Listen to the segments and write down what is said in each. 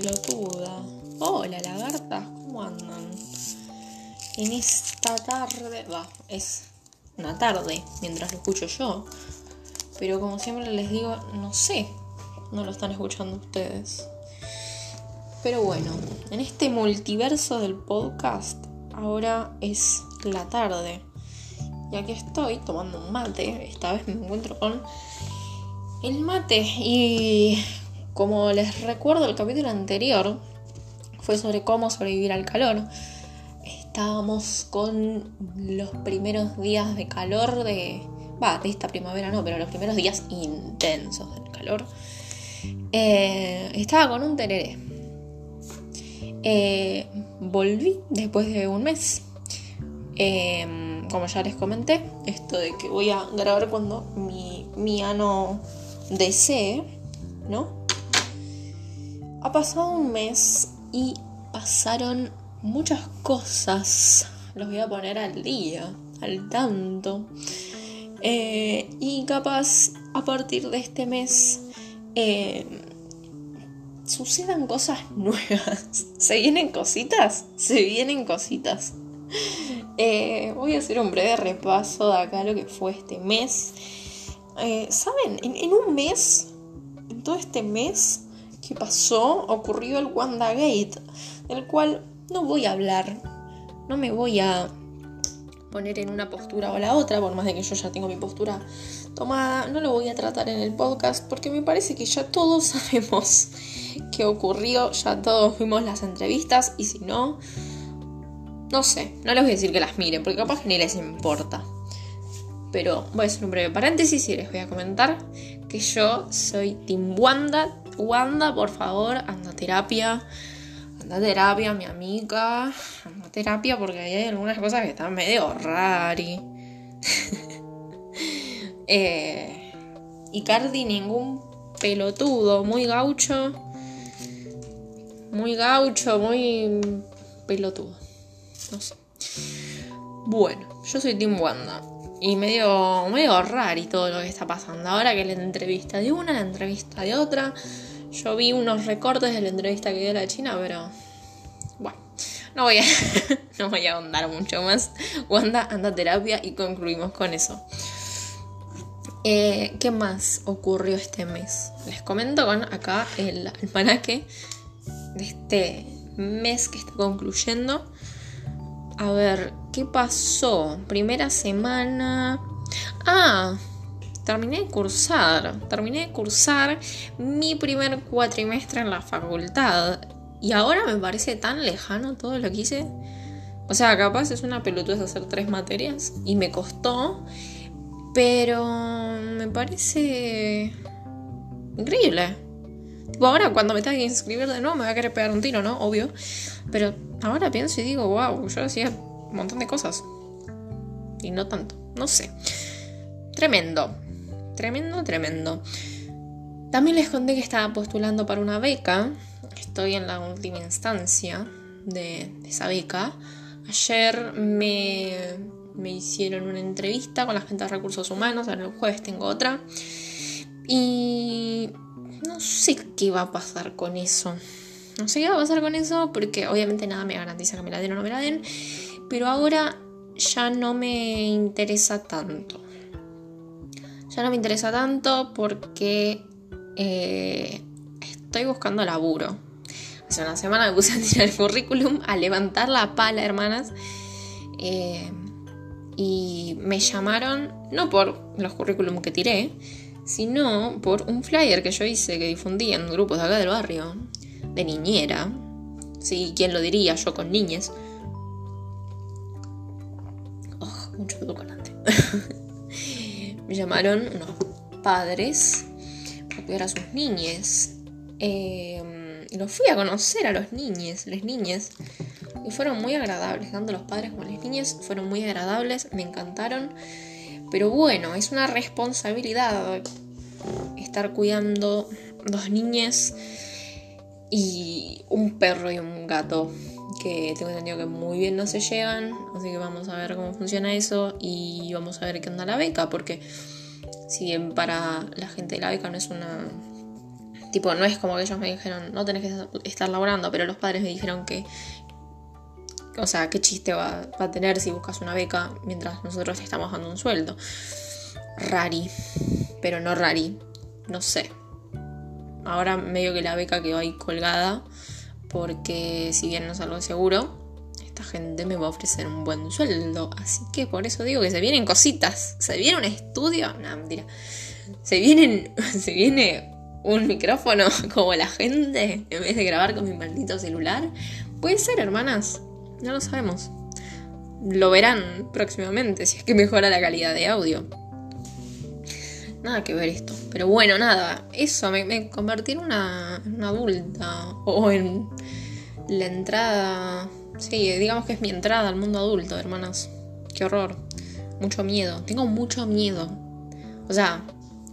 pelotuda. Hola, lagartas, ¿cómo andan? En esta tarde. Va, es una tarde mientras lo escucho yo. Pero como siempre les digo, no sé. No lo están escuchando ustedes. Pero bueno, en este multiverso del podcast, ahora es la tarde. Y aquí estoy tomando un mate. Esta vez me encuentro con el mate. Y como les recuerdo, el capítulo anterior fue sobre cómo sobrevivir al calor. Estábamos con los primeros días de calor de. Va, de esta primavera no, pero los primeros días intensos del calor. Eh, estaba con un tereré eh, volví después de un mes. Em, como ya les comenté, esto de que voy a grabar cuando mi, mi ano desee, ¿no? Ha pasado un mes y pasaron muchas cosas. Los voy a poner al día, al tanto. Eh, y capaz a partir de este mes eh, sucedan cosas nuevas. ¿Se vienen cositas? Se vienen cositas. Eh, voy a hacer un breve repaso de acá lo que fue este mes. Eh, ¿Saben? En, un mes, en todo este mes que pasó, ocurrió el WandaGate, del cual no voy a hablar. No me voy a poner en una postura o la otra, por más de que yo ya tengo mi postura tomada, no lo voy a tratar en el podcast porque me parece que ya todos sabemos qué ocurrió, ya todos vimos las entrevistas y si no, no sé, no les voy a decir que las miren porque capaz ni les importa. Pero voy a hacer un breve paréntesis y les voy a comentar que yo soy Team Wanda. Wanda, por favor, anda a terapia. Anda a terapia, mi amiga. Anda a terapia porque hay algunas cosas que están medio rari. eh, y Cardi, ningún pelotudo, muy gaucho muy gaucho, muy pelotudo. No sé. Bueno, yo soy Tim Wanda. Y medio, medio raro todo lo que está pasando. Ahora que la entrevista de una, la entrevista de otra. Yo vi unos recortes de la entrevista que dio la China, pero. Bueno, no voy a, no voy a ahondar mucho más. Wanda anda a terapia y concluimos con eso. Eh, ¿Qué más ocurrió este mes? Les comento con acá el almanaque de este mes que está concluyendo. A ver, ¿qué pasó? Primera semana. Ah, terminé de cursar. Terminé de cursar mi primer cuatrimestre en la facultad. Y ahora me parece tan lejano todo lo que hice. O sea, capaz es una pelotuda hacer tres materias. Y me costó. Pero me parece increíble ahora cuando me tenga que inscribir de nuevo me va a querer pegar un tiro, ¿no? Obvio. Pero ahora pienso y digo, wow, yo hacía un montón de cosas. Y no tanto, no sé. Tremendo. Tremendo, tremendo. También les conté que estaba postulando para una beca. Estoy en la última instancia de, esa beca. Ayer me, me hicieron una entrevista con la gente de recursos humanos. Ahora el jueves tengo otra. Y no sé qué va a pasar con eso. No sé qué va a pasar con eso porque obviamente nada me garantiza que me la den o no me la den. Pero ahora ya no me interesa tanto. Ya no me interesa tanto porque eh, estoy buscando laburo. Hace una semana me puse a tirar el currículum, a levantar la pala, hermanas. Eh, y me llamaron, no por los currículum que tiré, sino por un flyer que yo hice que difundí en grupos de acá del barrio, de niñera. Sí, ¿quién lo diría? Yo con niñes. Mucho. Me llamaron unos padres para cuidar a sus niñes. Eh, los fui a conocer a los niños, las niñas. Y fueron muy agradables, tanto los padres como las niñas fueron muy agradables, me encantaron. Pero bueno, es una responsabilidad estar cuidando dos niñas y un perro y un gato que tengo entendido que muy bien no se llevan, así que vamos a ver cómo funciona eso y vamos a ver qué onda la beca, porque Si bien para la gente de la beca no es una... Tipo, no es como que ellos me dijeron, no tenés que estar laborando, pero los padres me dijeron que... O sea, qué chiste va, a tener si buscas una beca mientras nosotros estamos dando un sueldo. Rari, pero no rari, no sé. Ahora medio que la beca quedó ahí colgada porque si bien no es algo seguro, esta gente me va a ofrecer un buen sueldo. Así que por eso digo que se vienen cositas. ¿Se viene un estudio? No, mentira. Se vienen. Se viene un micrófono como la gente en vez de grabar con mi maldito celular. Puede ser, hermanas. No lo sabemos. Lo verán próximamente si es que mejora la calidad de audio. Nada que ver esto. Pero bueno, nada. Eso, me, convertí en una, una adulta. O en la entrada. Sí, digamos que es mi entrada al mundo adulto, hermanas. Qué horror. Mucho miedo. Tengo mucho miedo. O sea,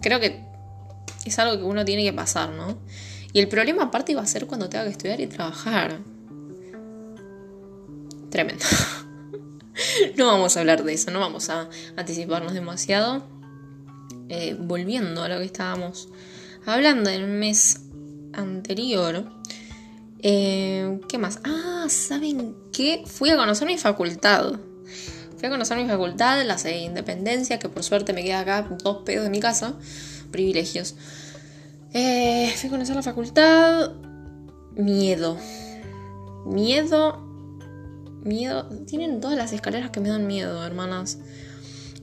creo que es algo que uno tiene que pasar, ¿no? Y el problema aparte va a ser cuando tenga que estudiar y trabajar. Tremendo. no vamos a hablar de eso, no vamos a anticiparnos demasiado. Eh, volviendo a lo que estábamos hablando del mes anterior. Eh, ¿Qué más? Ah, ¿saben qué? Fui a conocer mi facultad. Fui a conocer mi facultad, la sede de Independencia, que por suerte me queda acá dos pedos de mi casa. Privilegios. Eh, fui a conocer la facultad. Miedo. Miedo. Miedo. Tienen todas las escaleras que me dan miedo, hermanas.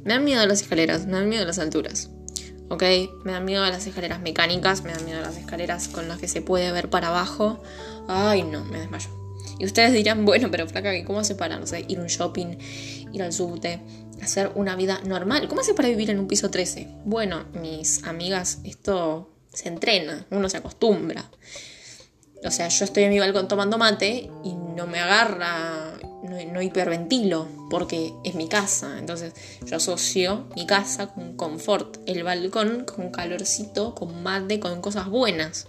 Me dan miedo las escaleras, me dan miedo las alturas. ¿Ok? Me dan miedo las escaleras mecánicas, me dan miedo las escaleras con las que se puede ver para abajo. Ay, no, me desmayo. Y ustedes dirán, bueno, pero flaca, ¿cómo hace para, no sé, ir a un shopping, ir al subte, hacer una vida normal? ¿Cómo hace para vivir en un piso 13? Bueno, mis amigas, esto se entrena, uno se acostumbra. O sea, yo estoy en mi balcón tomando mate y no me agarra no, hiperventilo porque es mi casa. Entonces yo asocio mi casa con confort, el balcón con calorcito, con mate, con cosas buenas.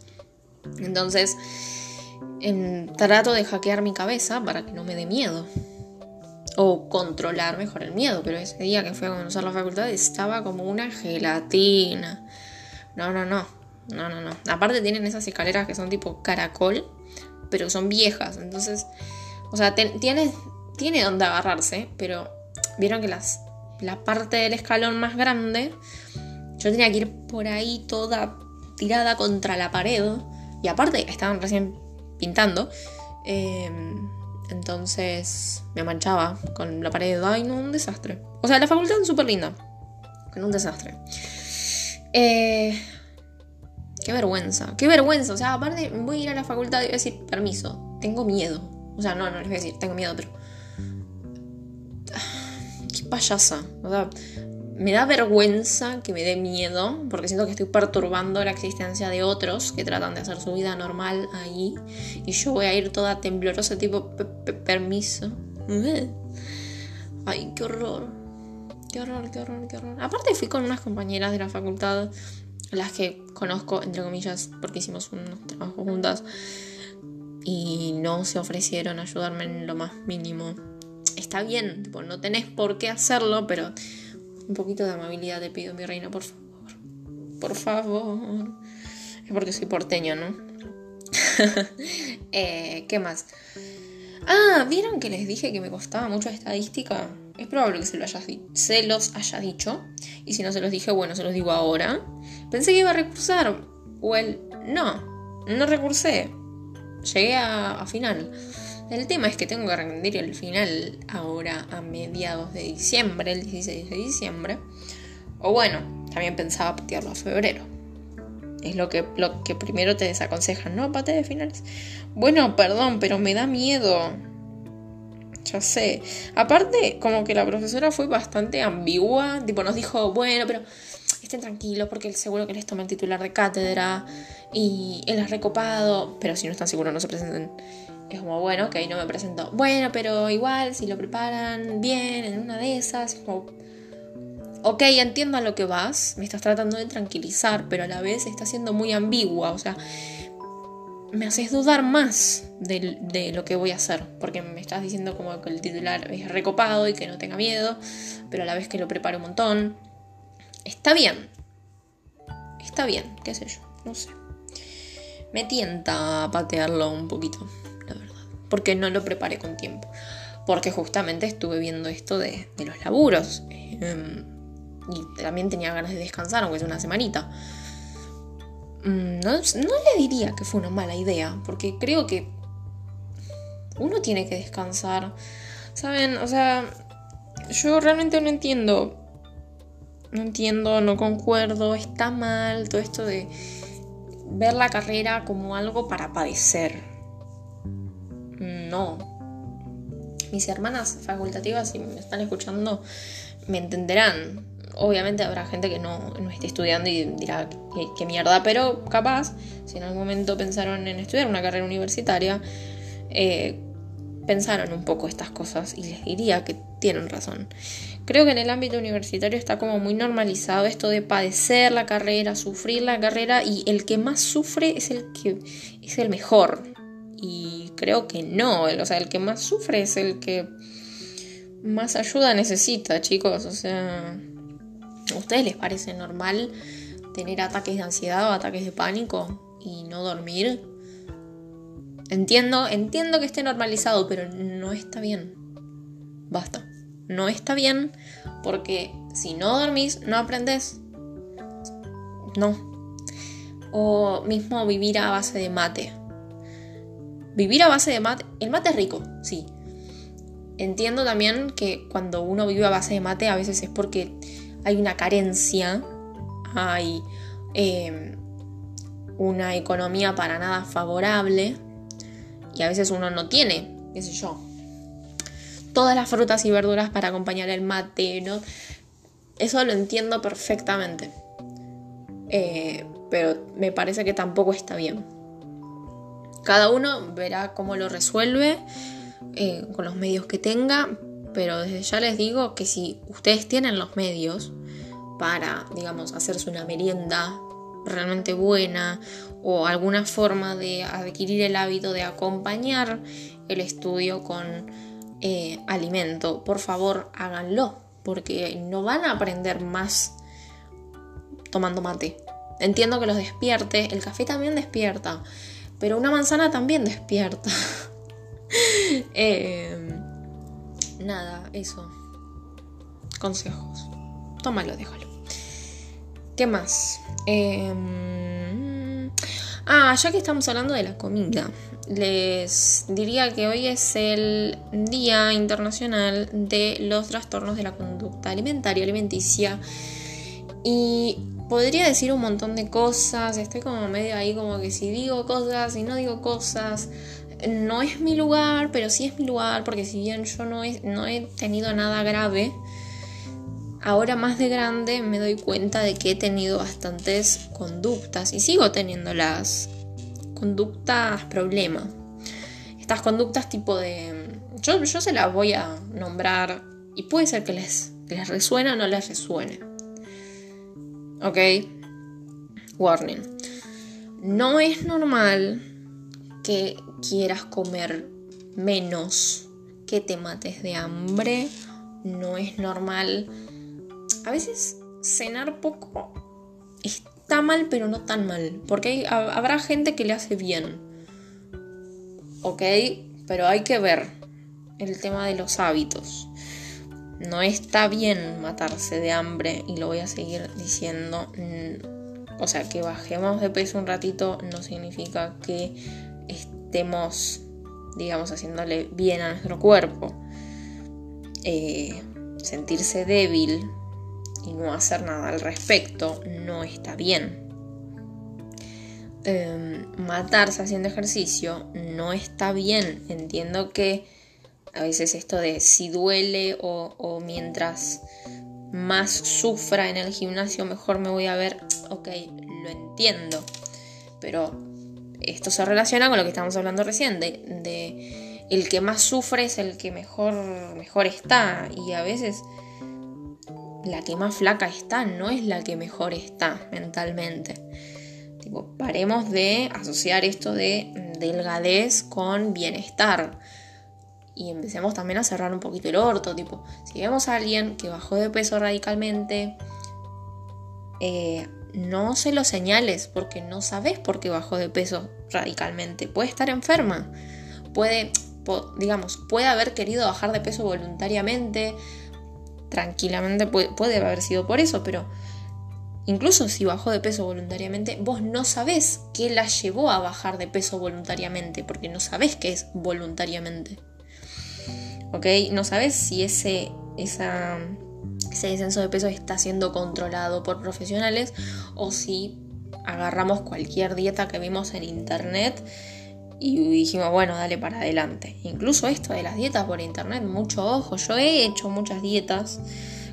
Entonces trato de hackear mi cabeza para que no me dé miedo. O controlar mejor el miedo. Pero ese día que fui a conocer la facultad estaba como una gelatina. No, no, no. No, no, no. Aparte tienen esas escaleras que son tipo caracol, pero son viejas. Entonces o sea, tiene, tiene donde agarrarse, pero vieron que las, la parte del escalón más grande, yo tenía que ir por ahí toda tirada contra la pared. Y aparte, estaban recién pintando. Em, entonces me manchaba con la pared. Ay, no, un desastre. O sea, la facultad es súper linda. Con un desastre. Eh, qué vergüenza. Qué vergüenza. O sea, aparte voy a ir a la facultad y voy a decir, permiso, tengo miedo. O sea, no, no les voy a decir, tengo miedo, pero. Qué payasa. O sea, me da vergüenza que me dé miedo, porque siento que estoy perturbando la existencia de otros que tratan de hacer su vida normal ahí. Y yo voy a ir toda temblorosa, tipo, permiso. Ay, qué horror. Qué horror, qué horror, qué horror. Aparte fui con unas compañeras de la facultad, las que conozco, entre comillas, porque hicimos unos trabajos juntas y no se ofrecieron a ayudarme en lo más mínimo. Está bien, no tenés por qué hacerlo, pero un poquito de amabilidad te pido, mi reina, por favor. Por favor. Es porque soy porteño, ¿no? Eh, ¿Qué más? Ah, ¿vieron que les dije que me costaba mucho estadística? Es probable que se, lo se los haya dicho. Y si no se los dije, bueno, se los digo ahora. Pensé que iba a recursar. O el... No, no recursé llegué a, final. El tema es que tengo que rendir el final ahora a mediados de diciembre, el 16 de diciembre. O bueno, también pensaba patearlo a febrero. Es lo que, lo que primero te desaconsejan, no pate de finales. Bueno, perdón, pero me da miedo. Ya sé. Aparte, como que la profesora fue bastante ambigua. Tipo, nos dijo, bueno, pero estén tranquilos porque seguro que les toma el titular de cátedra y él es recopado, pero si no están seguros no se presenten. Es como, bueno, ok, no me presento. Bueno, pero igual, si lo preparan bien en una de esas, como, ok, entiendo a lo que vas, me estás tratando de tranquilizar, pero a la vez está siendo muy ambigua, o sea, me haces dudar más de, de, lo que voy a hacer, porque me estás diciendo como que el titular es recopado y que no tenga miedo, pero a la vez que lo preparo un montón. Está bien, está bien, qué sé yo, no sé. Me tienta patearlo un poquito. Porque no lo preparé con tiempo. Porque justamente estuve viendo esto de, los laburos. Em, y también tenía ganas de descansar, aunque es una semanita. Mm, no, no le diría que fue una mala idea, porque creo que uno tiene que descansar. ¿Saben? O sea, yo realmente no entiendo. No entiendo, no concuerdo, está mal todo esto de ver la carrera como algo para padecer. No. Mis hermanas facultativas, si me están escuchando, me entenderán. Obviamente habrá gente que no, esté estudiando y dirá que, mierda, pero capaz, si en algún momento pensaron en estudiar una carrera universitaria, eh, pensaron un poco estas cosas y les diría que tienen razón. Creo que en el ámbito universitario está como muy normalizado esto de padecer la carrera, sufrir la carrera y el que más sufre es el que es el mejor. Y creo que no, o sea, el que más sufre es el que más ayuda necesita, chicos. O sea, ¿a ustedes les parece normal tener ataques de ansiedad o ataques de pánico y no dormir? Entiendo, entiendo que esté normalizado, pero no está bien. Basta no está bien porque si no dormís, no aprendes. No. O mismo vivir a base de mate. Vivir a base de mate. El mate es rico, sí. Entiendo también que cuando uno vive a base de mate a veces es porque hay una carencia, hay em, una economía para nada favorable y a veces uno no tiene, qué sé yo, todas las frutas y verduras para acompañar el mate, ¿no? Eso lo entiendo perfectamente. Eh, pero me parece que tampoco está bien. Cada uno verá cómo lo resuelve eh, con los medios que tenga, pero desde ya les digo que si ustedes tienen los medios para, digamos, hacerse una merienda realmente buena o alguna forma de adquirir el hábito de acompañar el estudio con eh, alimento, por favor háganlo, porque no van a aprender más tomando mate. Entiendo que los despierte, el café también despierta, pero una manzana también despierta. Em, nada, eso. Consejos. Tómalo, déjalo. ¿Qué más? Em, ah, ya que estamos hablando de la comida les diría que hoy es el Día Internacional de los Trastornos de la Conducta Alimentaria Alimenticia y podría decir un montón de cosas, estoy como medio ahí como que si digo cosas y no digo cosas, no es mi lugar, pero sí es mi lugar porque si bien yo no he, tenido nada grave, ahora más de grande me doy cuenta de que he tenido bastantes conductas y sigo teniéndolas conductas problema. Estas conductas tipo de... Yo, yo se las voy a nombrar y puede ser que les, les resuene o no les resuene. ¿Ok? Warning. No es normal que quieras comer menos, que te mates de hambre. No es normal. A veces cenar poco está mal, pero no tan mal. Porque habrá gente que le hace bien. ¿Ok? Pero hay que ver el tema de los hábitos. No está bien matarse de hambre y lo voy a seguir diciendo. O sea, que bajemos de peso un ratito no significa que estemos, digamos, haciéndole bien a nuestro cuerpo. Eh, sentirse débil y no hacer nada al respecto no está bien. Em, matarse haciendo ejercicio no está bien. Entiendo que a veces esto de si duele o, mientras más sufra en el gimnasio mejor me voy a ver, ok, lo entiendo. Pero esto se relaciona con lo que estamos hablando recién, de, de el que más sufre es el que mejor, mejor está. Y a veces la que más flaca está no es la que mejor está mentalmente. Tipo, paremos de asociar esto de delgadez con bienestar. Y empecemos también a cerrar un poquito el orto. Tipo, si vemos a alguien que bajó de peso radicalmente, eh, no se lo señales porque no sabes por qué bajó de peso radicalmente. Puede estar enferma, puede, digamos, puede haber querido bajar de peso voluntariamente, tranquilamente puede, puede haber sido por eso, pero incluso si bajó de peso voluntariamente, vos no sabés qué la llevó a bajar de peso voluntariamente, porque no sabés qué es voluntariamente. ¿Ok? No sabés si ese, esa ese descenso de peso está siendo controlado por profesionales o si agarramos cualquier dieta que vimos en internet y dijimos, bueno, dale para adelante. Incluso esto de las dietas por internet, mucho ojo, yo he hecho muchas dietas,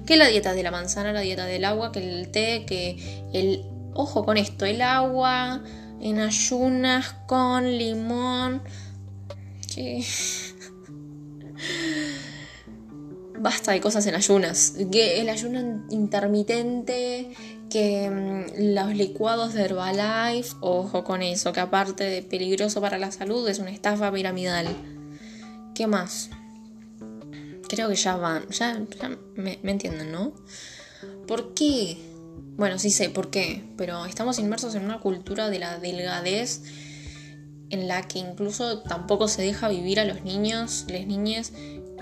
que la dieta de la manzana, la dieta del agua, que el té, que el, ojo con esto, el agua en ayunas con limón, que basta de cosas en ayunas. Que el ayuno intermitente, que mm, los licuados de Herbalife, ojo con eso, que aparte de peligroso para la salud, es una estafa piramidal. ¿Qué más? Creo que ya van, ya, me, me entienden, ¿no? ¿Por qué? Bueno, sí sé por qué, pero estamos inmersos en una cultura de la delgadez en la que incluso tampoco se deja vivir a los niños, las niñas,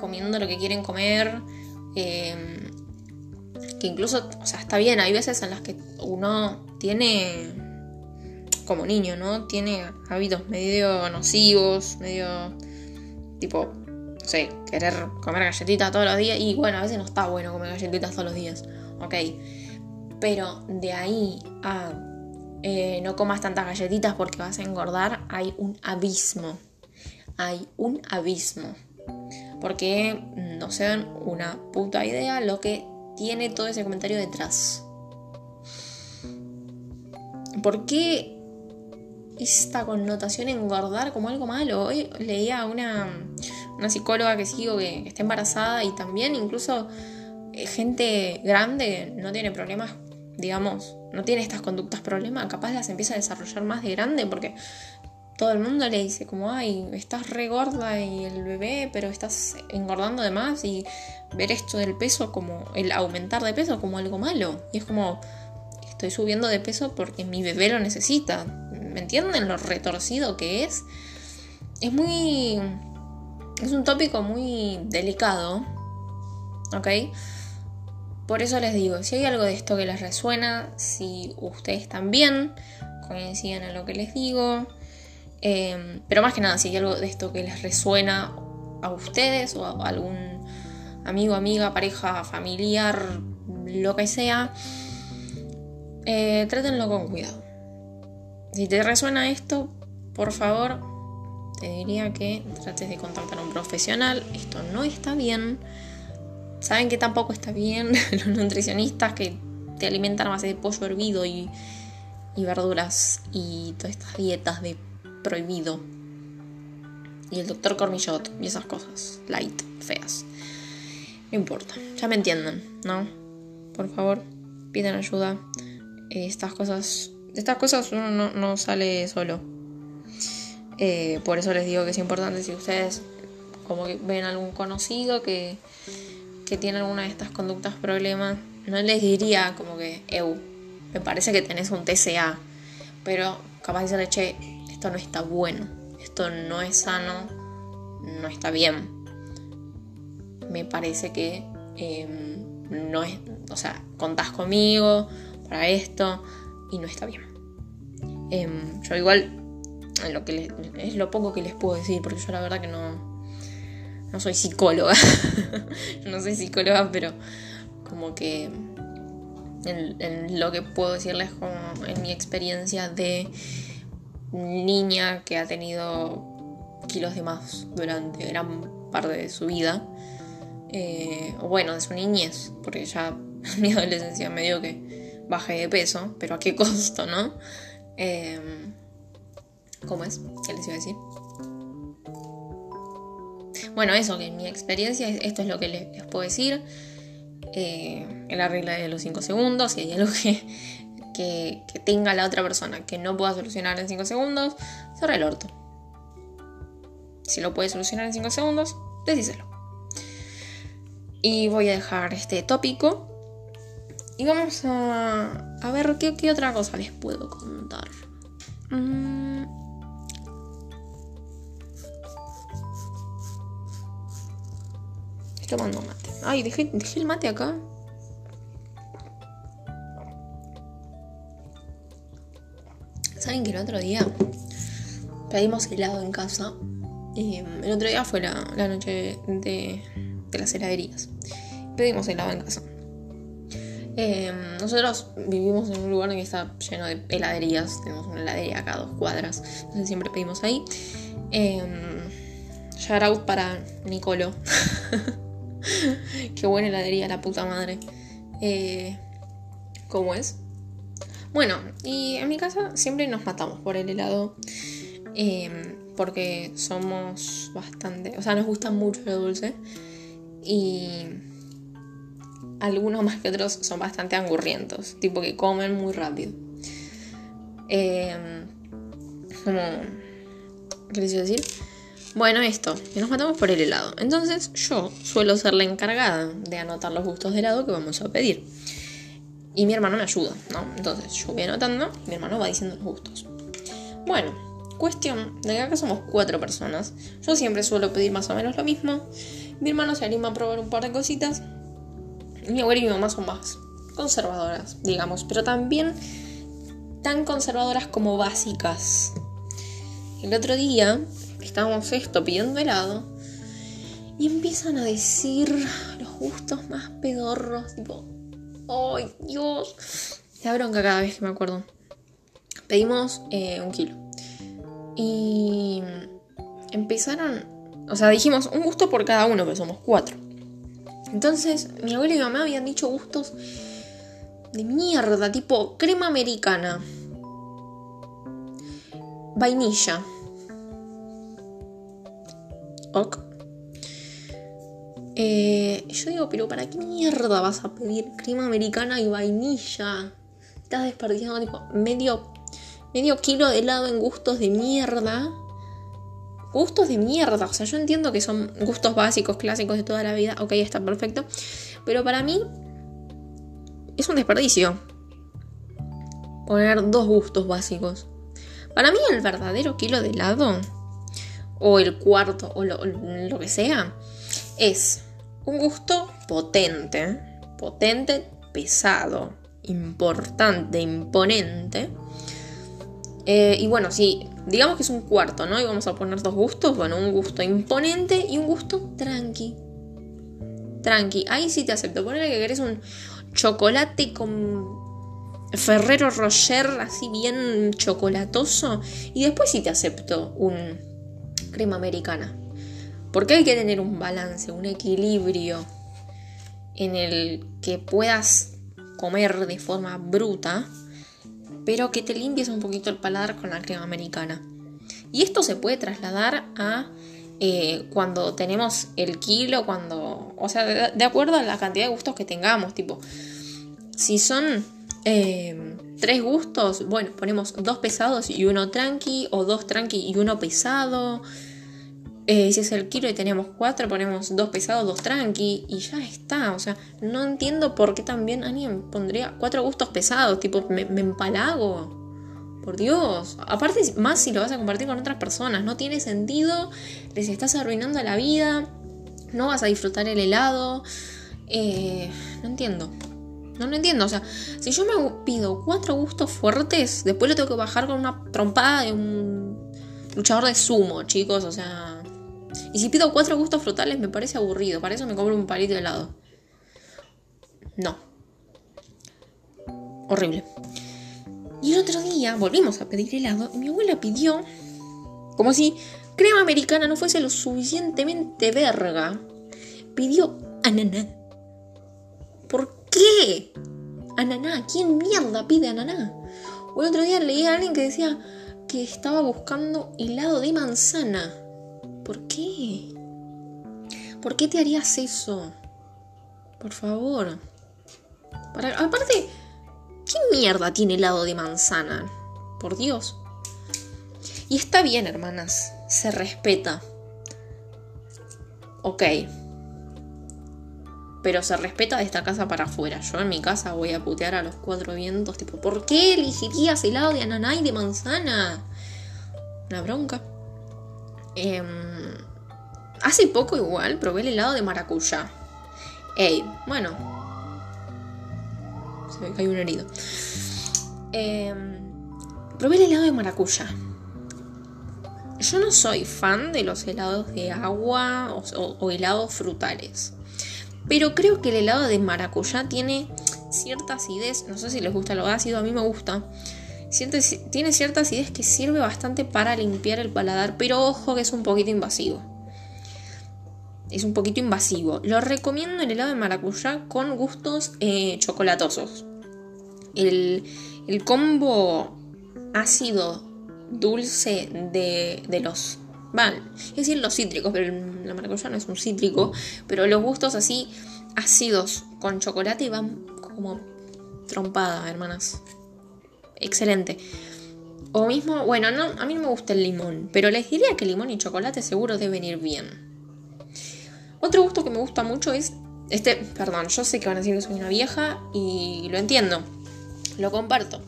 comiendo lo que quieren comer. Em, que incluso, o sea, está bien, hay veces en las que uno tiene, como niño, ¿no? Tiene hábitos medio nocivos, medio tipo, no sé, querer comer galletitas todos los días. Y bueno, a veces no está bueno comer galletitas todos los días, ok. Pero de ahí a eh, no comas tantas galletitas porque vas a engordar, hay un abismo. Hay un abismo porque no se dan una puta idea lo que tiene todo ese comentario detrás. ¿Por qué esta connotación engordar como algo malo? Hoy leía a una, una psicóloga que sigo que está embarazada y también incluso eh, gente grande no tiene problemas, digamos, no tiene estas conductas problemas, capaz las empieza a desarrollar más de grande porque todo el mundo le dice como, ay, estás re gorda y el bebé, pero estás engordando de más y ver esto del peso como, el aumentar de peso como algo malo. Y es como, estoy subiendo de peso porque mi bebé lo necesita. ¿Me entienden lo retorcido que es? Es muy... Es un tópico muy delicado, ¿ok? Por eso les digo, si hay algo de esto que les resuena, si ustedes también coinciden en lo que les digo, Em, pero más que nada, si hay algo de esto que les resuena a ustedes o a algún amigo, amiga, pareja, familiar, lo que sea, eh, con cuidado. Si te resuena esto, por favor, te diría que trates de contactar a un profesional. Esto no está bien. Saben que tampoco está bien los nutricionistas que te alimentan a base de pollo hervido y, y verduras y todas estas dietas de prohibido. Y el doctor Cormillot y esas cosas, light, feas. No importa, ya me entienden, ¿no? Por favor, piden ayuda. Estas cosas, estas cosas uno no, sale solo. Eh, por eso les digo que es importante si ustedes como que ven algún conocido que, que tiene alguna de estas conductas problemas, no les diría como que, eu, me parece que tenés un TCA, pero capaz de che, esto no está bueno, esto no es sano, no está bien. Me parece que em, no es, o sea, contás conmigo para esto y no está bien. Em, yo igual, lo que es lo poco que les puedo decir, porque yo la verdad que no, no soy psicóloga. no soy psicóloga, pero como que en, en, lo que puedo decirles como en mi experiencia de niña que ha tenido kilos de más durante gran parte de su vida, eh, o bueno, de su niñez, porque ya en mi adolescencia me dio que bajé de peso, pero a qué costo, ¿no? Eh, ¿Cómo es? ¿Qué les iba a decir? Bueno, eso, que en mi experiencia, esto es lo que les, puedo decir. Eh, la regla de los 5 segundos, y hay algo que que, tenga la otra persona que no pueda solucionar en 5 segundos, cierra el orto. Si lo puede solucionar en 5 segundos, decíselo. Y voy a dejar este tópico y vamos a, a ver qué, qué, otra cosa les puedo contar. Mm. Estoy tomando mate. Ay, dejé, dejé el mate acá. ¿Saben que el otro día pedimos helado en casa? el otro día fue la, noche de, las heladerías. Pedimos helado en casa. Em, nosotros vivimos en un lugar que está lleno de heladerías. Tenemos una heladería acá a dos cuadras. Entonces siempre pedimos ahí. Eh, shout out para Nicolo. Qué buena heladería, la puta madre. Eh, ¿Cómo es? Bueno, y en mi casa siempre nos matamos por el helado. Em, porque somos bastante. O sea, nos gusta mucho lo dulce. Y algunos más que otros son bastante angurrientos. Tipo que comen muy rápido. Eh, como. ¿Qué les iba a decir? Bueno, esto, que nos matamos por el helado. Entonces yo suelo ser la encargada de anotar los gustos de helado que vamos a pedir. Y mi hermano me ayuda, ¿no? Entonces yo voy anotando y mi hermano va diciendo los gustos. Bueno, cuestión de que acá somos cuatro personas. Yo siempre suelo pedir más o menos lo mismo. Mi hermano se anima a probar un par de cositas. Mi abuela y mi mamá son más conservadoras, digamos, pero también tan conservadoras como básicas. El otro día estábamos esto pidiendo helado y empiezan a decir los gustos más pedorros, tipo, ¡Ay, Dios! Da bronca cada vez que me acuerdo. Pedimos eh, un kilo. Y empezaron. O sea, dijimos un gusto por cada uno, pero somos cuatro. Entonces, mi abuela y mi mamá habían dicho gustos de mierda, tipo crema americana, vainilla. Ok. Eh, yo digo, pero ¿para qué mierda vas a pedir crema americana y vainilla? Estás desperdiciando tipo medio, medio kilo de helado en gustos de mierda. Gustos de mierda. O sea, yo entiendo que son gustos básicos, clásicos de toda la vida. Ok, está perfecto. Pero para mí es un desperdicio. Poner dos gustos básicos. Para mí el verdadero kilo de helado, o el cuarto, o lo que sea, es un gusto potente, potente, pesado, importante, imponente. Eh, y bueno, si digamos que es un cuarto, ¿no? Y vamos a poner dos gustos, bueno, un gusto imponente y un gusto tranqui. Tranqui, ahí sí te acepto. Ponele que querés un chocolate con Ferrero Rocher, así bien chocolatoso. Y después sí te acepto un crema americana. Porque hay que tener un balance, un equilibrio en el que puedas comer de forma bruta, pero que te limpies un poquito el paladar con la crema americana. Y esto se puede trasladar a eh, cuando tenemos el kilo, cuando, o sea, de, acuerdo a la cantidad de gustos que tengamos, tipo, si son eh, tres gustos, bueno, ponemos dos pesados y uno tranqui, o dos tranqui y uno pesado. Eh, si es el kilo y tenemos cuatro, ponemos dos pesados, dos tranqui y ya está. O sea, no entiendo por qué también alguien pondría cuatro gustos pesados, tipo, me, empalago. Por Dios. Aparte, más si lo vas a compartir con otras personas. No tiene sentido. Les estás arruinando la vida. No vas a disfrutar el helado. Eh, no entiendo. No lo entiendo. O sea, si yo me pido cuatro gustos fuertes, después lo tengo que bajar con una trompada de un luchador de sumo, chicos. O sea, y si pido cuatro gustos frutales me parece aburrido. Para eso me compro un palito de helado. No. Horrible. Y el otro día volvimos a pedir helado y mi abuela pidió, como si crema americana no fuese lo suficientemente verga, pidió ananá. ¿Por qué? Ananá. ¿Quién mierda pide ananá? O el otro día leí a alguien que decía que estaba buscando helado de manzana. ¿Por qué? ¿Por qué te harías eso? Por favor. aparte, ¿qué mierda tiene helado de manzana? Por Dios. Y está bien, hermanas. Se respeta. Ok. pero se respeta de esta casa para afuera. Yo en mi casa voy a putear a los cuatro vientos, tipo, ¿por qué elegirías helado de ananá y de manzana? Una bronca. Em, hace poco igual probé el helado de maracuyá. Ey, bueno. Se ve que hay un herido. Em, probé el helado de maracuyá. Yo no soy fan de los helados de agua o, helados frutales. Pero creo que el helado de maracuyá tiene cierta acidez. No sé si les gusta lo ácido, a mí me gusta. Tiene cierta acidez que sirve bastante para limpiar el paladar. Pero ojo que es un poquito invasivo. Es un poquito invasivo. Lo recomiendo el helado de maracuyá con gustos eh, chocolatosos. El, el combo ácido dulce de, los... Vale, es decir, los cítricos, pero la maracuyá no es un cítrico, pero los gustos así ácidos con chocolate van como trompada, hermanas. Excelente. O mismo, bueno, no, a mí no me gusta el limón, pero les diría que limón y chocolate seguro deben ir bien. Otro gusto que me gusta mucho es este, perdón, yo sé que van a decir que soy una vieja y lo entiendo, lo comparto.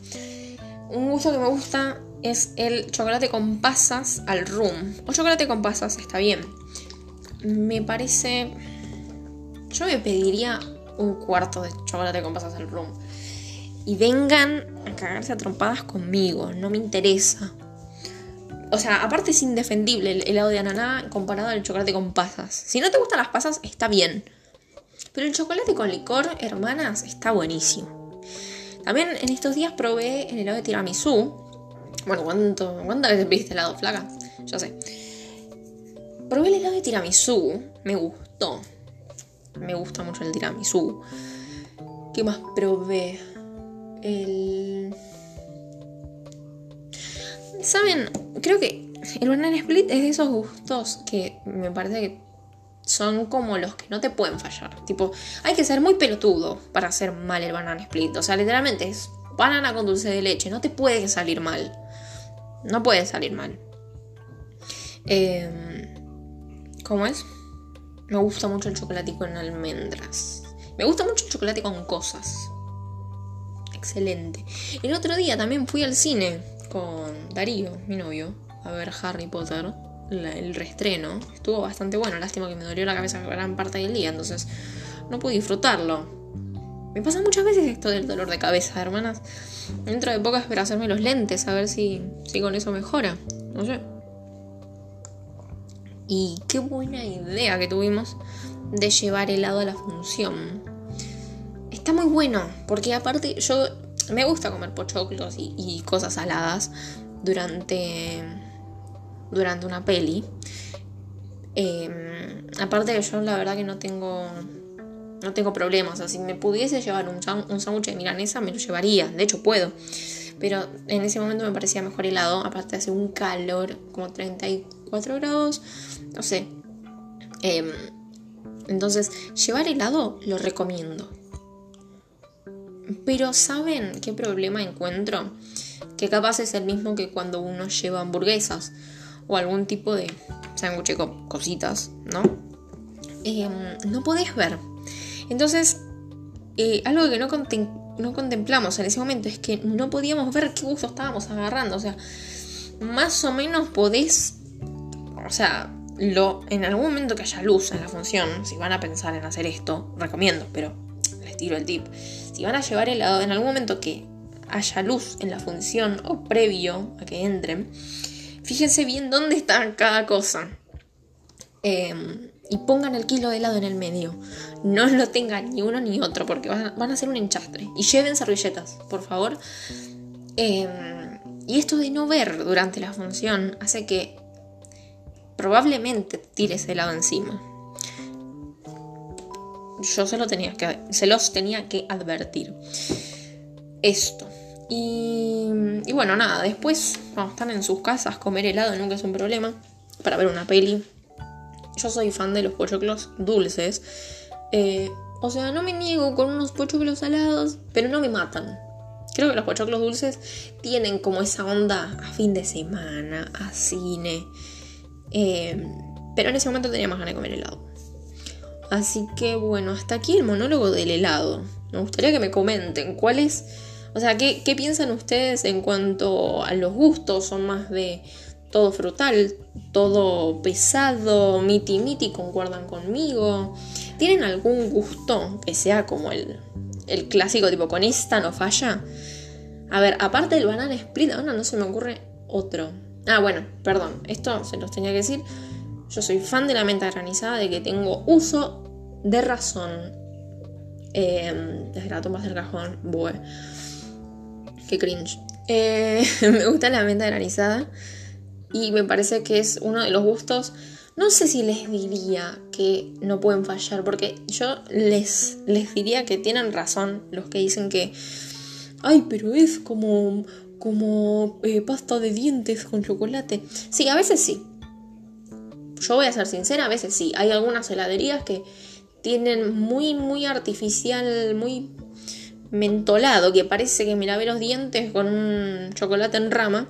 Un gusto que me gusta es el chocolate con pasas al rum. O chocolate con pasas, está bien. Me parece... Yo me pediría un cuarto de chocolate con pasas al rum. Y vengan a cagarse a trompadas conmigo, no me interesa. O sea, aparte es indefendible el helado de ananá comparado al chocolate con pasas. Si no te gustan las pasas, está bien. Pero el chocolate con licor, hermanas, está buenísimo. También en estos días probé el helado de tiramisú, bueno, ¿cuánto, ¿cuántas veces viste helado flaca? Ya sé. Probé el helado de tiramisú. Me gustó. Me gusta mucho el tiramisú. ¿Qué más probé? El... ¿Saben? Creo que el banana split es de esos gustos que me parece que son como los que no te pueden fallar. Tipo, hay que ser muy pelotudo para hacer mal el banana split. O sea, literalmente es banana con dulce de leche. No te puede salir mal. No puede salir mal. Em, ¿Cómo es? Me gusta mucho el chocolate con almendras. Me gusta mucho el chocolate con cosas. Excelente. El otro día también fui al cine con Darío, mi novio, a ver Harry Potter, el reestreno. Estuvo bastante bueno. Lástima que me dolió la cabeza gran parte del día, entonces no pude disfrutarlo. Me pasa muchas veces esto del dolor de cabeza, hermanas. Dentro de poco espero hacerme los lentes, a ver si, si con eso mejora. No sé. Y qué buena idea que tuvimos de llevar helado a la función. Está muy bueno, porque aparte yo me gusta comer pochoclos y, cosas saladas durante, durante una peli. Em, aparte que yo la verdad que no tengo no tengo problemas. O si me pudiese llevar un, un sándwich de milanesa, me lo llevaría. De hecho, puedo. Pero en ese momento me parecía mejor helado. Aparte hace un calor, como 34 grados. No sé. Em, entonces, llevar helado lo recomiendo. Pero ¿saben qué problema encuentro? Que capaz es el mismo que cuando uno lleva hamburguesas o algún tipo de sándwich con cositas, ¿no? Em, no podés ver entonces, eh, algo que no, contemplamos en ese momento es que no podíamos ver qué gusto estábamos agarrando. O sea, más o menos podés, o sea, lo, en algún momento que haya luz en la función, si van a pensar en hacer esto, recomiendo, pero les tiro el tip. Si van a llevar helado, en algún momento que haya luz en la función o previo a que entren, fíjense bien dónde está cada cosa. Eh, y pongan el kilo de helado en el medio. No lo tengan ni uno ni otro porque van a, ser un enchastre. Y lleven servilletas, por favor. Em, y esto de no ver durante la función hace que probablemente tires helado encima. Yo se, lo tenía que, se los tenía que advertir. Esto. Y, bueno, nada, después cuando están en sus casas, comer helado nunca es un problema. Para ver una peli, yo soy fan de los pochoclos dulces. Eh, o sea, no me niego con unos pochoclos salados, pero no me matan. Creo que los pochoclos dulces tienen como esa onda a fin de semana, a cine. Eh, pero en ese momento tenía más ganas de comer helado. Así que bueno, hasta aquí el monólogo del helado. Me gustaría que me comenten cuál es, o sea, qué, piensan ustedes en cuanto a los gustos, son más de todo frutal, todo pesado, miti miti, concuerdan conmigo. ¿Tienen algún gusto que sea como el, el clásico, tipo con esta no falla? A ver, aparte del banana split, ahora no se me ocurre otro. Ah, bueno, perdón, esto se los tenía que decir. Yo soy fan de la menta granizada, de que tengo uso de razón. Eh, desde del cajón, bue. Qué cringe. Eh, me gusta la menta granizada y me parece que es uno de los gustos. No sé si les diría que no pueden fallar, porque yo les, les diría que tienen razón los que dicen que, ay, pero es como, como eh, pasta de dientes con chocolate. Sí, a veces sí. Yo voy a ser sincera, a veces sí. Hay algunas heladerías que tienen muy, muy artificial, muy mentolado, que parece que me lavé los dientes con un chocolate en rama.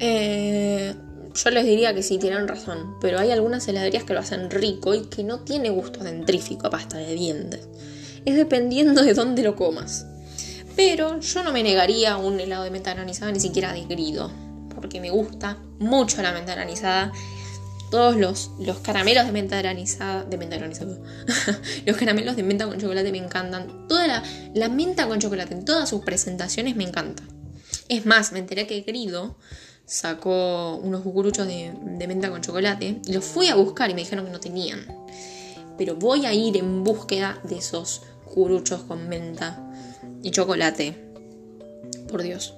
Eh, yo les diría que sí, tienen razón, pero hay algunas heladerías que lo hacen rico y que no tiene gusto dentrífico a pasta de dientes. Es dependiendo de dónde lo comas. Pero yo no me negaría un helado de menta granizada ni siquiera de grido, porque me gusta mucho la menta granizada. Todos los, los caramelos de menta granizada, de menta granizada, los caramelos de menta con chocolate me encantan. Toda la, la menta con chocolate en todas sus presentaciones me encanta. Es más, me enteré que Grido sacó unos cucuruchos de, menta con chocolate y los fui a buscar y me dijeron que no tenían. Pero voy a ir en búsqueda de esos cucuruchos con menta y chocolate. Por Dios.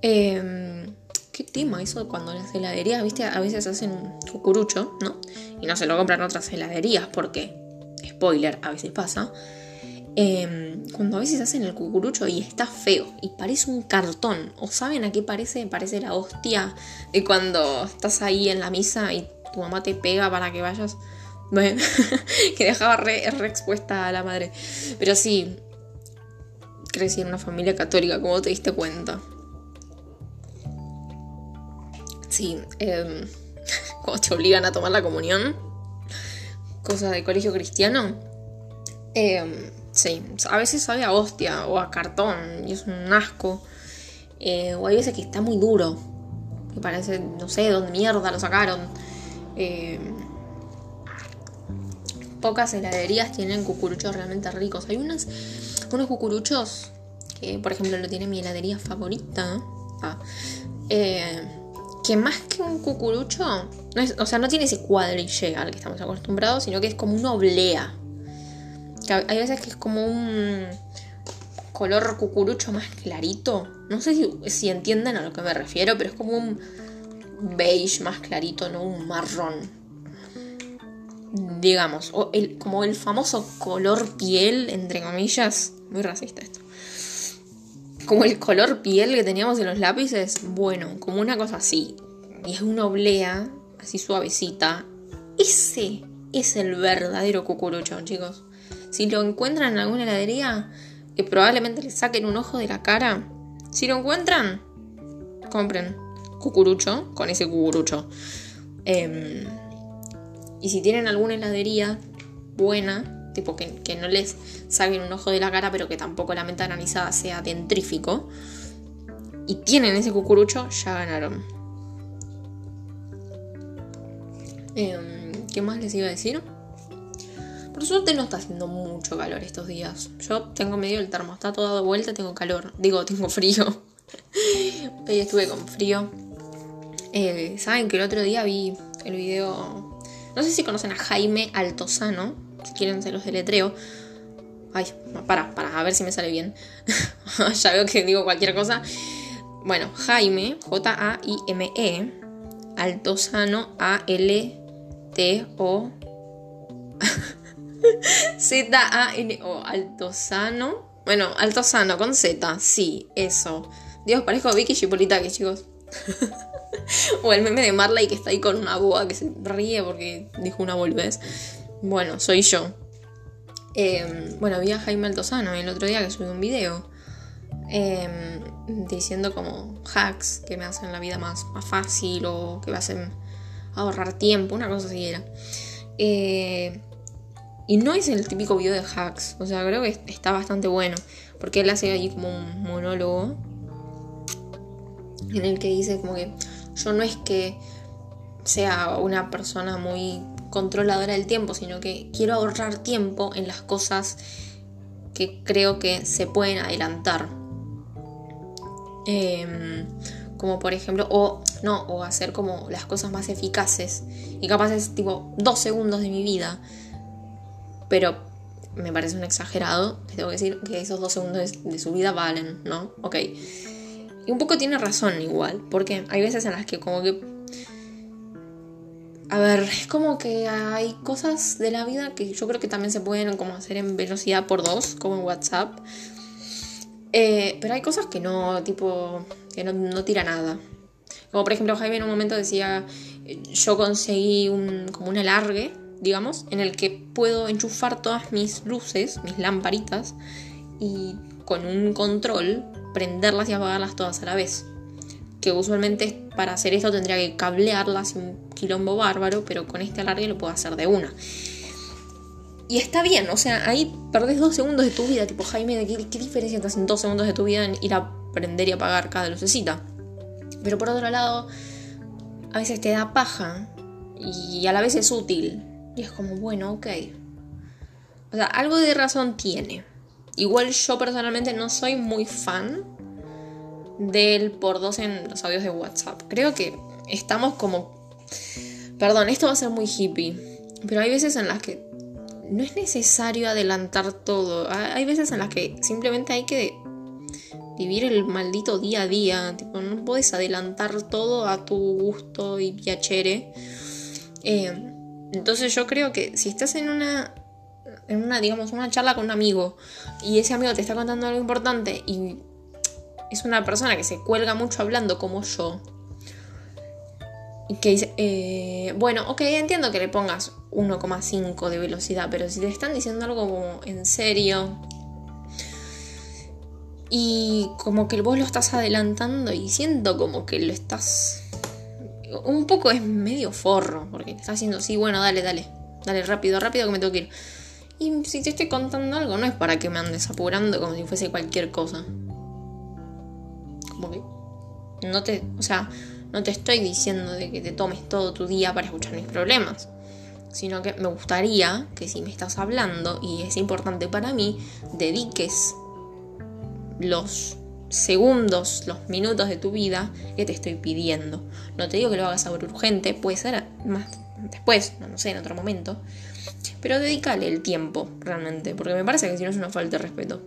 Em, ¿Qué tema eso cuando las heladerías, viste, a veces hacen un cucurucho, ¿no? Y no se lo compran otras heladerías porque, spoiler, a veces pasa. Em, cuando a veces hacen el cucurucho y está feo y parece un cartón, o saben a qué parece, parece la hostia de cuando estás ahí en la misa y tu mamá te pega para que vayas, bueno, que dejaba re, expuesta a la madre. Pero sí, crecí en una familia católica, como te diste cuenta. Sí, eh, cuando te obligan a tomar la comunión, cosa de colegio cristiano. Eh, Sí, a veces sabe a hostia o a cartón y es un asco. Eh, o hay veces que está muy duro. Que parece, no sé, dónde mierda lo sacaron. Eh, pocas heladerías tienen cucuruchos realmente ricos. Hay unas, unos cucuruchos que, por ejemplo, lo tiene mi heladería favorita. Ah, eh, que más que un cucurucho, o sea, no tiene ese cuadrille al que estamos acostumbrados, sino que es como una oblea hay veces que es como un color cucurucho más clarito. No sé si, entienden a lo que me refiero, pero es como un beige más clarito, no un marrón. Digamos, o el, como el famoso color piel, entre comillas. Muy racista esto. Como el color piel que teníamos en los lápices. Bueno, como una cosa así. Y es una oblea, así suavecita. Ese es el verdadero cucurucho, chicos. Si lo encuentran en alguna heladería, que probablemente le saquen un ojo de la cara. Si lo encuentran, compren cucurucho con ese cucurucho. Em, y si tienen alguna heladería buena, tipo que, no les saquen un ojo de la cara, pero que tampoco la menta granizada sea dentrífico, y tienen ese cucurucho, ya ganaron. Em, ¿Qué más les iba a decir? Por suerte no está haciendo mucho calor estos días. Yo tengo medio el termostato dado vuelta, tengo calor. Digo, tengo frío. Hoy estuve con frío. Eh, Saben que el otro día vi el video. No sé si conocen a Jaime Altozano. Si quieren se los deletreo. Ay, para, para, a ver si me sale bien. ya veo que digo cualquier cosa. Bueno, Jaime, J-A-I-M-E, Altozano, A-L-T-O. Z-A-N-O, Altozano. Bueno, Altozano con Z, sí, eso. Dios, parezco Vicky que chicos. o el meme de Marley que está ahí con una boa que se ríe porque dijo una boludez. Bueno, soy yo. Em, bueno, vi a Jaime Altozano el otro día que subió un video em, diciendo como hacks que me hacen la vida más, fácil o que me hacen ahorrar tiempo, una cosa así era. Eh, y no es el típico video de hacks, o sea, creo que está bastante bueno, porque él hace ahí como un monólogo en el que dice como que yo no es que sea una persona muy controladora del tiempo, sino que quiero ahorrar tiempo en las cosas que creo que se pueden adelantar. Em, como por ejemplo, o no, o hacer como las cosas más eficaces. Y capaz es tipo dos segundos de mi vida. Pero me parece un exagerado. Les tengo que decir que esos dos segundos de su vida valen, ¿no? Ok. Y un poco tiene razón igual. Porque hay veces en las que como que a ver, es como que hay cosas de la vida que yo creo que también se pueden como hacer en velocidad por dos, como en WhatsApp. Eh, pero hay cosas que no, tipo, que no, tira nada. Como por ejemplo Jaime en un momento decía, yo conseguí un, como un alargue, digamos, en el que puedo enchufar todas mis luces, mis lamparitas, y con un control prenderlas y apagarlas todas a la vez que usualmente para hacer esto tendría que cablearlas un quilombo bárbaro, pero con este alargue lo puedo hacer de una. Y está bien, o sea, ahí perdés dos segundos de tu vida, tipo Jaime, ¿qué, qué diferencia estás en dos segundos de tu vida en ir a prender y apagar cada lucecita? Pero por otro lado, a veces te da paja y a la vez es útil. Y es como, bueno, ok. O sea, algo de razón tiene. Igual yo personalmente no soy muy fan del por dos en los audios de WhatsApp. Creo que estamos como... Perdón, esto va a ser muy hippie, pero hay veces en las que no es necesario adelantar todo. Hay veces en las que simplemente hay que vivir el maldito día a día. Tipo, no puedes adelantar todo a tu gusto y piacere. Eh, entonces yo creo que si estás en una en una digamos una charla con un amigo y ese amigo te está contando algo importante y es una persona que se cuelga mucho hablando como yo. Y que dice, eh, bueno, ok, entiendo que le pongas 1,5 de velocidad, pero si te están diciendo algo como en serio y como que vos lo estás adelantando y siento como que lo estás... Un poco es medio forro, porque te está haciendo, sí, bueno, dale, dale, dale rápido, rápido que me tengo que ir. Y si te estoy contando algo, no es para que me andes apurando como si fuese cualquier cosa no te, o sea, no te estoy diciendo de que te tomes todo tu día para escuchar mis problemas, sino que me gustaría que si me estás hablando y es importante para mí, dediques los segundos, los minutos de tu vida que te estoy pidiendo. No te digo que lo hagas ahora urgente, puede ser más después, no, sé, en otro momento. Pero dedícale el tiempo, realmente, porque me parece que si no es una falta de respeto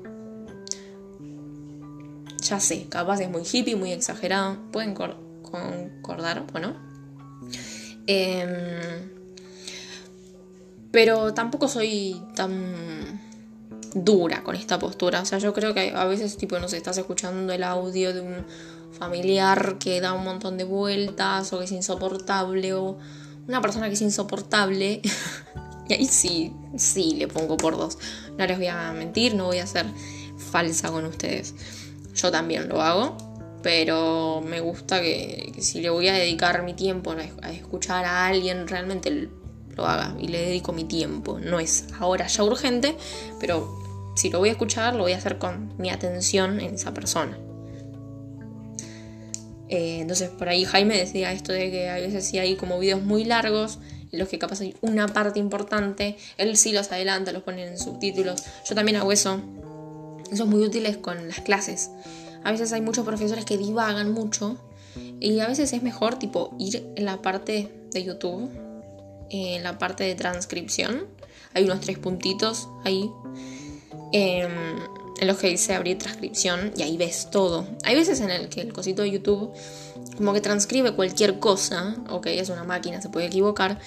ya sé, capaz es muy hippie, muy exagerado, pueden concordar bueno em, pero tampoco soy tan dura con esta postura. O sea, yo creo que a veces, tipo, no sé, estás escuchando el audio de un familiar que da un montón de vueltas o que es insoportable o una persona que es insoportable. y ahí sí, sí le pongo por dos. No les voy a mentir, no voy a ser falsa con ustedes. Yo también lo hago, pero me gusta que, si le voy a dedicar mi tiempo a escuchar a alguien, realmente lo haga y le dedico mi tiempo. No es ahora ya urgente, pero si lo voy a escuchar, lo voy a hacer con mi atención en esa persona. Eh, entonces por ahí Jaime decía esto de que a veces sí hay como videos muy largos en los que capaz hay una parte importante, él sí los adelanta, los pone en subtítulos. Yo también hago eso son muy útiles con las clases. A veces hay muchos profesores que divagan mucho y a veces es mejor tipo ir en la parte de YouTube, en la parte de transcripción. Hay unos tres puntitos ahí em, en los que dice abrir transcripción y ahí ves todo. Hay veces en el que el cosito de YouTube como que transcribe cualquier cosa, ok, es una máquina, se puede equivocar,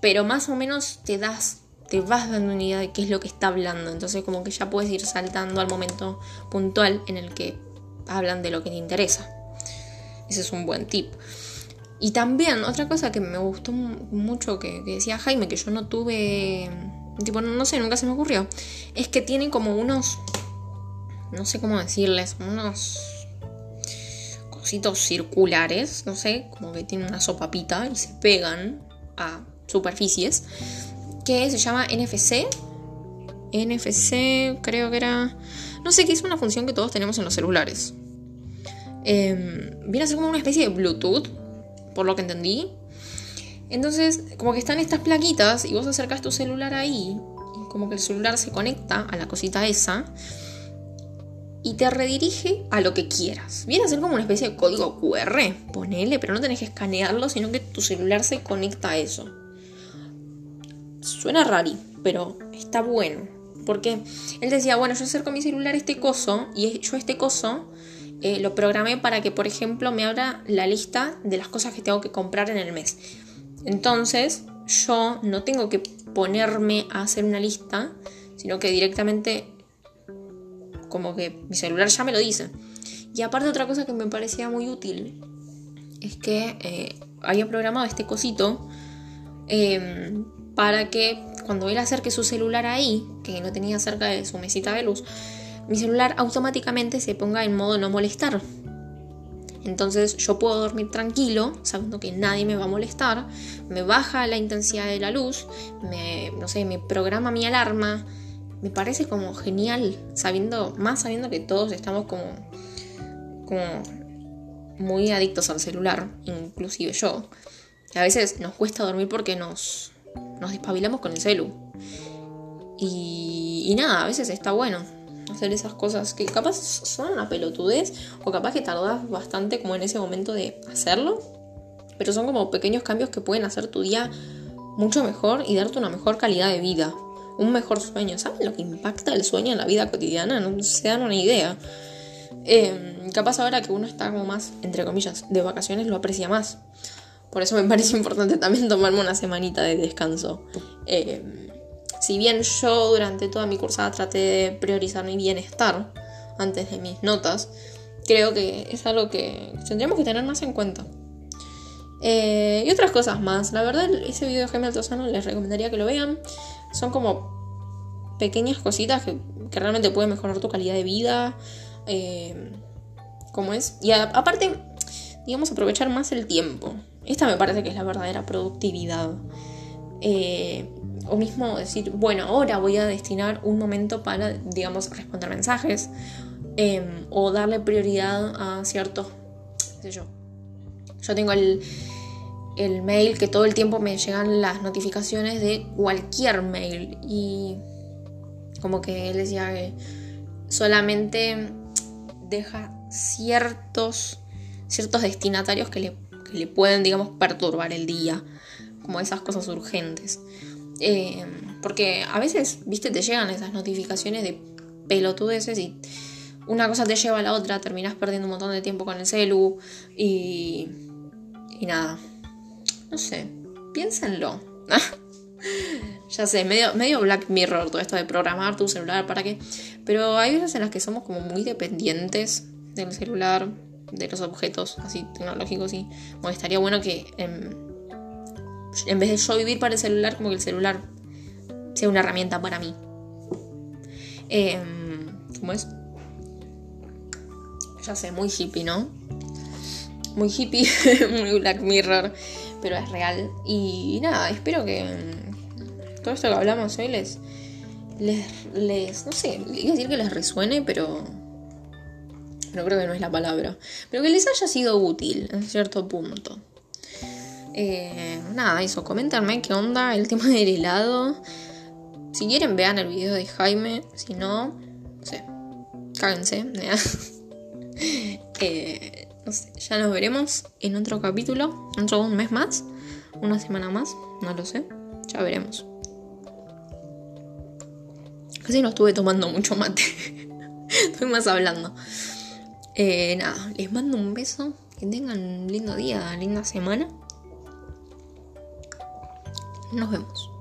pero más o menos te das te vas dando una idea de qué es lo que está hablando. Entonces como que ya puedes ir saltando al momento puntual en el que hablan de lo que te interesa. Ese es un buen tip. Y también otra cosa que me gustó mucho que, decía Jaime, que yo no tuve, tipo, no, sé, nunca se me ocurrió, es que tienen como unos, no sé cómo decirles, unos cositos circulares, no sé, como que tienen una sopapita y se pegan a superficies que se llama NFC. NFC, creo que era. No sé, qué es una función que todos tenemos en los celulares. Em, viene a ser como una especie de Bluetooth, por lo que entendí. Entonces, como que están estas plaquitas y vos acercas tu celular ahí, y como que el celular se conecta a la cosita esa y te redirige a lo que quieras. Viene a ser como una especie de código QR, ponele, pero no tenés que escanearlo, sino que tu celular se conecta a eso. Suena rari, pero está bueno. Porque él decía, bueno, yo acerco mi celular este coso y yo este coso eh, lo programé para que, por ejemplo, me abra la lista de las cosas que tengo que comprar en el mes. Entonces, yo no tengo que ponerme a hacer una lista, sino que directamente como que mi celular ya me lo dice. Y aparte otra cosa que me parecía muy útil es que eh, había programado este cosito em, para que cuando él acerque su celular ahí, que no tenía cerca de su mesita de luz, mi celular automáticamente se ponga en modo no molestar. Entonces yo puedo dormir tranquilo, sabiendo que nadie me va a molestar, me baja la intensidad de la luz, me, no sé, me programa mi alarma. Me parece como genial, sabiendo, más sabiendo que todos estamos como, como muy adictos al celular, inclusive yo. a veces nos cuesta dormir porque nos, nos despabilamos con el celu. Y, nada, a veces está bueno hacer esas cosas que capaz son una pelotudez o capaz que tardas bastante como en ese momento de hacerlo, pero son como pequeños cambios que pueden hacer tu día mucho mejor y darte una mejor calidad de vida, un mejor sueño. ¿Saben lo que impacta el sueño en la vida cotidiana? No se dan una idea. Em, capaz ahora que uno está como más, entre comillas, de vacaciones, lo aprecia más. Por eso me parece importante también tomarme una semanita de descanso. Eh, si bien yo durante toda mi cursada traté de priorizar mi bienestar antes de mis notas, creo que es algo que tendríamos que tener más en cuenta. Eh, y otras cosas más. La verdad, ese video de Jaime Altozano les recomendaría que lo vean. Son como pequeñas cositas que, realmente pueden mejorar tu calidad de vida. Eh, es. Y aparte, digamos, aprovechar más el tiempo. Esta me parece que es la verdadera productividad. Eh, o mismo decir, bueno, ahora voy a destinar un momento para, digamos, responder mensajes em, o darle prioridad a ciertos, sé yo. Yo tengo el, el mail que todo el tiempo me llegan las notificaciones de cualquier mail y como que él decía que solamente deja ciertos, ciertos destinatarios que le, que le pueden, digamos, perturbar el día, como esas cosas urgentes. Eh, porque a veces, viste, te llegan esas notificaciones de pelotudeces y una cosa te lleva a la otra, terminas perdiendo un montón de tiempo con el celu y. y nada. No sé, piénsenlo. ya sé, medio, medio Black Mirror todo esto de programar tu celular para qué. Pero hay veces en las que somos como muy dependientes del celular, de los objetos así tecnológicos y estaría bueno que. Em, en vez de yo vivir para el celular, como que el celular sea una herramienta para mí. Em, ¿Cómo es? Ya sé, muy hippie, ¿no? Muy hippie, muy Black Mirror, pero es real. Y nada, espero que em, todo esto que hablamos hoy les, les, les, no sé, iba a decir que les resuene, pero no creo que no es la palabra. Pero que les haya sido útil en cierto punto. Eh, nada, eso, comentarme qué onda el tema del helado. Si quieren, vean el video de Jaime. Si no, no sé, cáguense. eh, no sé, ya nos veremos en otro capítulo. Dentro de un mes más, una semana más, no lo sé. Ya veremos. Casi no estuve tomando mucho mate. Estoy más hablando. Eh, nada, les mando un beso. Que tengan un lindo día, linda semana. Nos vemos.